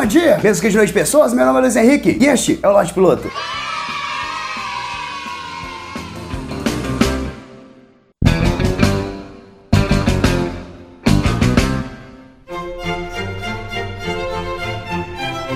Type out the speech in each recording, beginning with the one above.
Bom dia, mesmo que de noite pessoas, meu nome é Luiz Henrique e este é o Lote Piloto.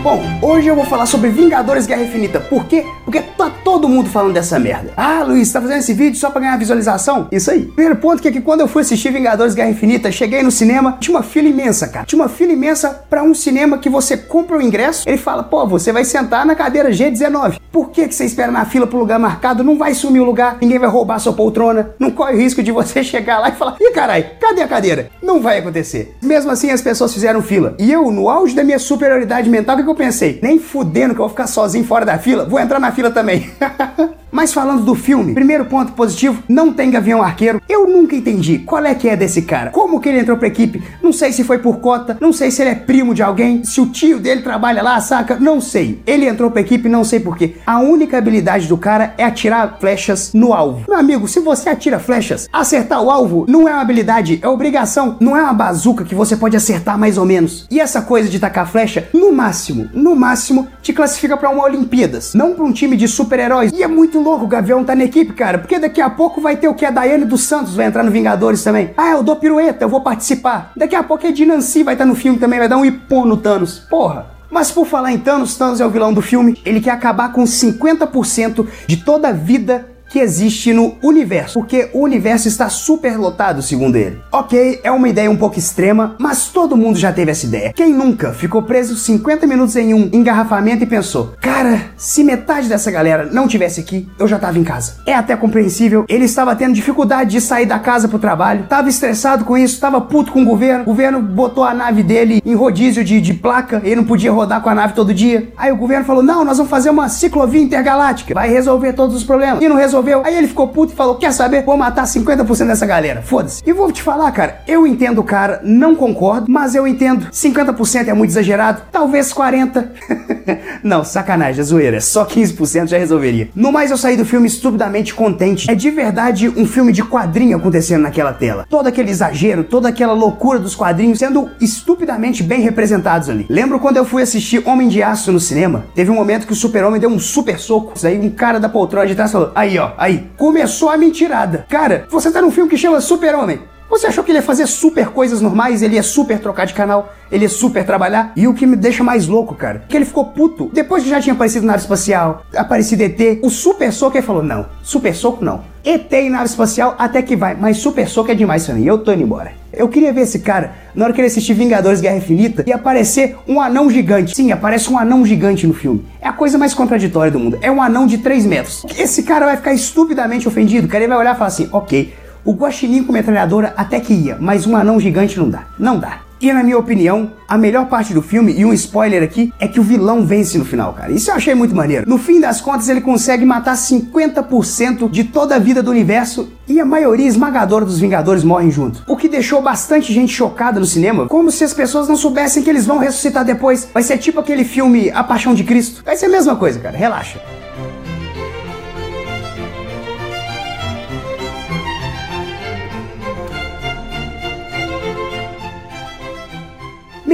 Bom, hoje eu vou falar sobre Vingadores Guerra Infinita. Por quê? Porque tá todo mundo falando dessa merda. Ah, Luiz, tá fazendo esse vídeo só pra ganhar visualização? Isso aí. Primeiro ponto que é que quando eu fui assistir Vingadores Guerra Infinita, cheguei no cinema, tinha uma fila imensa, cara. Tinha uma fila imensa pra um cinema que você compra o ingresso, ele fala, pô, você vai sentar na cadeira G19. Por que, que você espera na fila pro lugar marcado? Não vai sumir o lugar, ninguém vai roubar sua poltrona, não corre o risco de você chegar lá e falar, ih, carai, cadê a cadeira? Não vai acontecer. Mesmo assim, as pessoas fizeram fila. E eu, no auge da minha superioridade mental, o que, que eu pensei? Nem fudendo que eu vou ficar sozinho fora da fila, vou entrar na fila também. Mas falando do filme, primeiro ponto positivo, não tem Gavião Arqueiro. Eu nunca entendi qual é que é desse cara. Como que ele entrou pra equipe? Não sei se foi por cota, não sei se ele é primo de alguém, se o tio dele trabalha lá, saca? Não sei. Ele entrou pra equipe, não sei porquê. A única habilidade do cara é atirar flechas no alvo. Meu amigo, se você atira flechas, acertar o alvo não é uma habilidade, é obrigação. Não é uma bazuca que você pode acertar mais ou menos. E essa coisa de tacar flecha, no máximo, no máximo, te classifica para uma Olimpíadas, não para um time de super-heróis. E é muito louco o Gavião tá na equipe, cara, porque daqui a pouco vai ter o que? A Daiane dos Santos vai entrar no Vingadores também. Ah, eu dou pirueta, eu vou participar. Daqui a pouco a Dinancy vai estar tá no filme também, vai dar um ipô no Thanos. Porra. Mas por falar em Thanos, Thanos é o vilão do filme. Ele quer acabar com 50% de toda a vida que existe no universo, porque o universo está super lotado, segundo ele. Ok, é uma ideia um pouco extrema, mas todo mundo já teve essa ideia. Quem nunca ficou preso 50 minutos em um engarrafamento e pensou: cara, se metade dessa galera não tivesse aqui, eu já tava em casa. É até compreensível, ele estava tendo dificuldade de sair da casa pro trabalho, tava estressado com isso, tava puto com o governo, o governo botou a nave dele em rodízio de, de placa, ele não podia rodar com a nave todo dia. Aí o governo falou: não, nós vamos fazer uma ciclovia intergaláctica, vai resolver todos os problemas. E não resolveu resolveu. Aí ele ficou puto e falou: Quer saber? Vou matar 50% dessa galera. Foda-se. E vou te falar, cara, eu entendo o cara, não concordo, mas eu entendo. 50% é muito exagerado, talvez 40%. não, sacanagem, é zoeira. Só 15% já resolveria. No mais, eu saí do filme estupidamente contente. É de verdade um filme de quadrinho acontecendo naquela tela. Todo aquele exagero, toda aquela loucura dos quadrinhos sendo estupidamente bem representados ali. Lembro quando eu fui assistir Homem de Aço no cinema? Teve um momento que o super-homem deu um super soco. Aí um cara da poltrona de trás falou: Aí, ó, Aí, começou a mentirada. Cara, você tá num filme que chama Super-Homem. Você achou que ele ia fazer super coisas normais, ele ia super trocar de canal, ele ia super trabalhar? E o que me deixa mais louco, cara, que ele ficou puto. Depois que já tinha aparecido nave espacial, aparecido ET, o Super Soco ele falou: não, Super Soco não. ET e nave espacial até que vai, mas Super Soco é demais pra eu tô indo embora. Eu queria ver esse cara na hora que ele assistir Vingadores Guerra Infinita e aparecer um anão gigante. Sim, aparece um anão gigante no filme. É a coisa mais contraditória do mundo. É um anão de 3 metros. Esse cara vai ficar estupidamente ofendido, cara. Ele vai olhar e falar assim: ok, o guaxinim com metralhadora até que ia, mas um anão gigante não dá. Não dá. E na minha opinião, a melhor parte do filme, e um spoiler aqui, é que o vilão vence no final, cara. Isso eu achei muito maneiro. No fim das contas, ele consegue matar 50% de toda a vida do universo e a maioria esmagadora dos Vingadores morrem junto. O que deixou bastante gente chocada no cinema, como se as pessoas não soubessem que eles vão ressuscitar depois. Vai ser tipo aquele filme A Paixão de Cristo. Vai ser a mesma coisa, cara. Relaxa.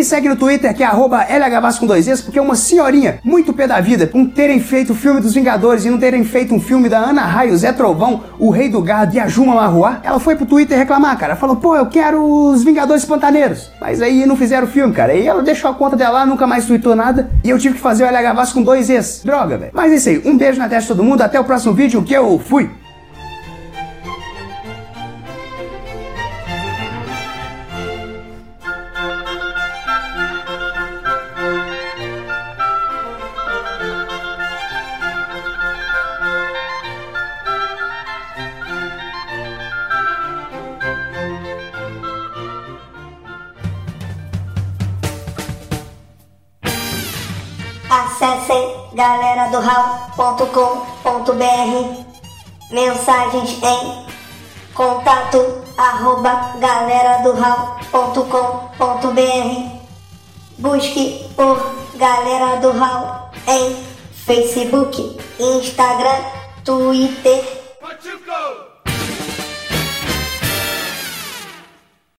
Me segue no Twitter, que é arroba LHVAS com dois Es, porque é uma senhorinha muito pé da vida, por terem feito o filme dos Vingadores e não terem feito um filme da Ana Raio, Zé Trovão, o Rei do Gado e a Juma Marruá, ela foi pro Twitter reclamar, cara. Falou, pô, eu quero os Vingadores Pantaneiros. Mas aí não fizeram o filme, cara. E ela deixou a conta dela lá, nunca mais tweetou nada. E eu tive que fazer o LHVAS com dois Es. Droga, velho. Mas é isso aí. Um beijo na testa de todo mundo. Até o próximo vídeo, que eu fui. Acessem galera do mensagens em contato arroba galera do busque por galera do Hall em Facebook, Instagram, Twitter